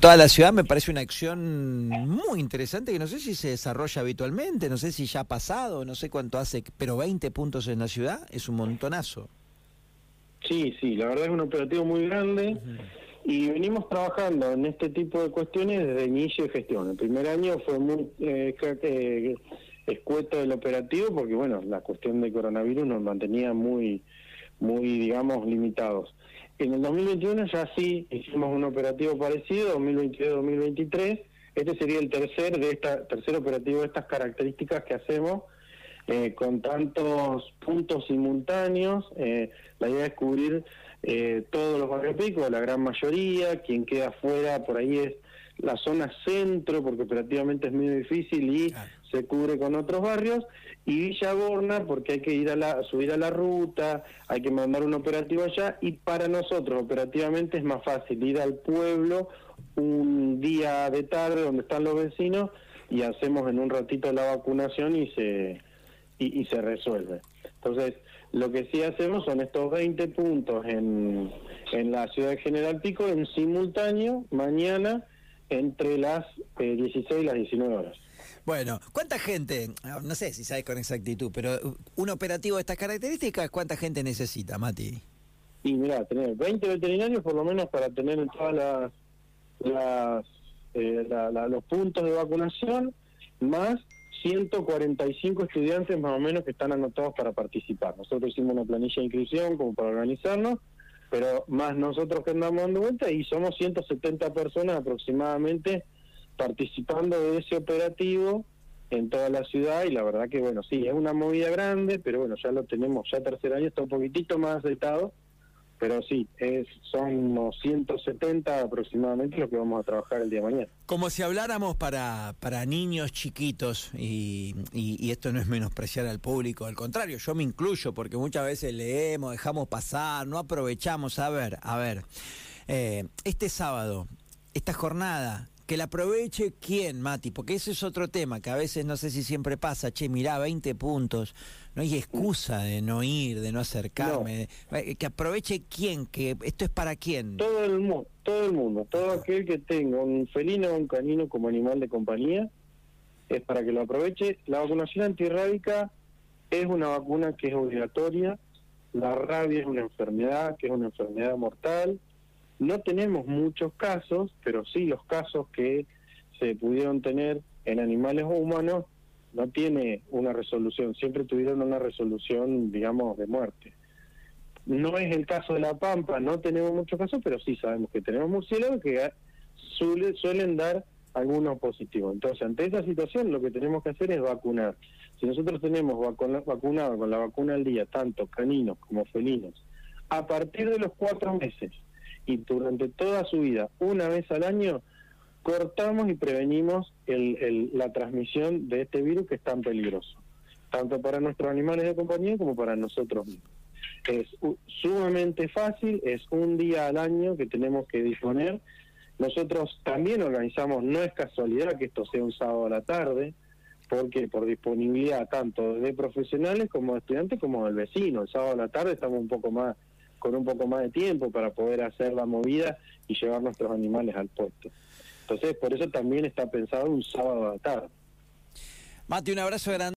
toda la ciudad me parece una acción muy interesante que no sé si se desarrolla habitualmente, no sé si ya ha pasado, no sé cuánto hace, pero 20 puntos en la ciudad es un montonazo. Sí, sí, la verdad es un operativo muy grande y venimos trabajando en este tipo de cuestiones desde el inicio de gestión. El primer año fue muy eh, escueto el operativo porque, bueno, la cuestión de coronavirus nos mantenía muy, muy, digamos, limitados. En el 2021 ya sí hicimos un operativo parecido, 2022-2023. Este sería el tercer de esta tercer operativo de estas características que hacemos eh, con tantos puntos simultáneos. Eh, la idea es cubrir eh, todos los barrios picos, la gran mayoría. Quien queda fuera por ahí es la zona centro, porque operativamente es muy difícil y se cubre con otros barrios, y Villa Borna, porque hay que ir a la, subir a la ruta, hay que mandar un operativo allá, y para nosotros operativamente es más fácil ir al pueblo un día de tarde donde están los vecinos y hacemos en un ratito la vacunación y se, y, se resuelve. Entonces, lo que sí hacemos son estos 20 puntos en, en la ciudad de General Pico en simultáneo, mañana, entre las 16 eh, y las 19 horas. Bueno, ¿cuánta gente, no sé si sabes con exactitud, pero un operativo de estas características, ¿cuánta gente necesita, Mati? Y mira, tener 20 veterinarios por lo menos para tener todas las, las eh, los puntos de vacunación, más 145 estudiantes más o menos que están anotados para participar. Nosotros hicimos una planilla de inscripción como para organizarnos, pero más nosotros que andamos dando vuelta y somos 170 personas aproximadamente participando de ese operativo en toda la ciudad y la verdad que bueno, sí, es una movida grande, pero bueno, ya lo tenemos, ya tercer año está un poquitito más aceitado, pero sí, son unos 170 aproximadamente lo que vamos a trabajar el día de mañana. Como si habláramos para, para niños chiquitos, y, y, esto no es menospreciar al público, al contrario, yo me incluyo porque muchas veces leemos, dejamos pasar, no aprovechamos. A ver, a ver, eh, este sábado, esta jornada, que la aproveche quién, Mati, porque ese es otro tema que a veces no sé si siempre pasa, che, mirá, 20 puntos, no hay excusa de no ir, de no acercarme, eh, que aproveche quién, que esto es para quién. Todo el mundo, todo el mundo, todo aquel que tenga un felino o un canino como animal de compañía, es para que lo aproveche. La vacunación antirrábica es una vacuna que es obligatoria, la rabia es una enfermedad que es una enfermedad mortal, no tenemos muchos casos, pero sí los casos que se pudieron tener en animales o humanos no tiene una resolución, siempre tuvieron una resolución, digamos, de muerte. No es el caso de la Pampa, no tenemos muchos casos, pero sí sabemos que tenemos murciélagos que suelen dar algunos positivos. Entonces, ante esa situación, lo que tenemos que hacer es vacunar. Si nosotros tenemos vacunado con la vacuna al día, tanto caninos como felinos, a partir de los cuatro meses, y durante toda su vida, una vez al año, cortamos y prevenimos el, la transmisión de este virus que es tan peligroso, tanto para nuestros animales de compañía como para nosotros mismos. Es sumamente fácil, es un día al año que tenemos que disponer. Nosotros también organizamos, no es casualidad que esto sea un sábado a la tarde, porque por disponibilidad tanto de profesionales como de estudiantes como del vecino. El sábado a la tarde estamos un poco más con un poco más de tiempo para poder hacer la movida y llevar nuestros animales al puesto. Entonces, por eso también está pensado un sábado a la tarde. Mate, un abrazo grande.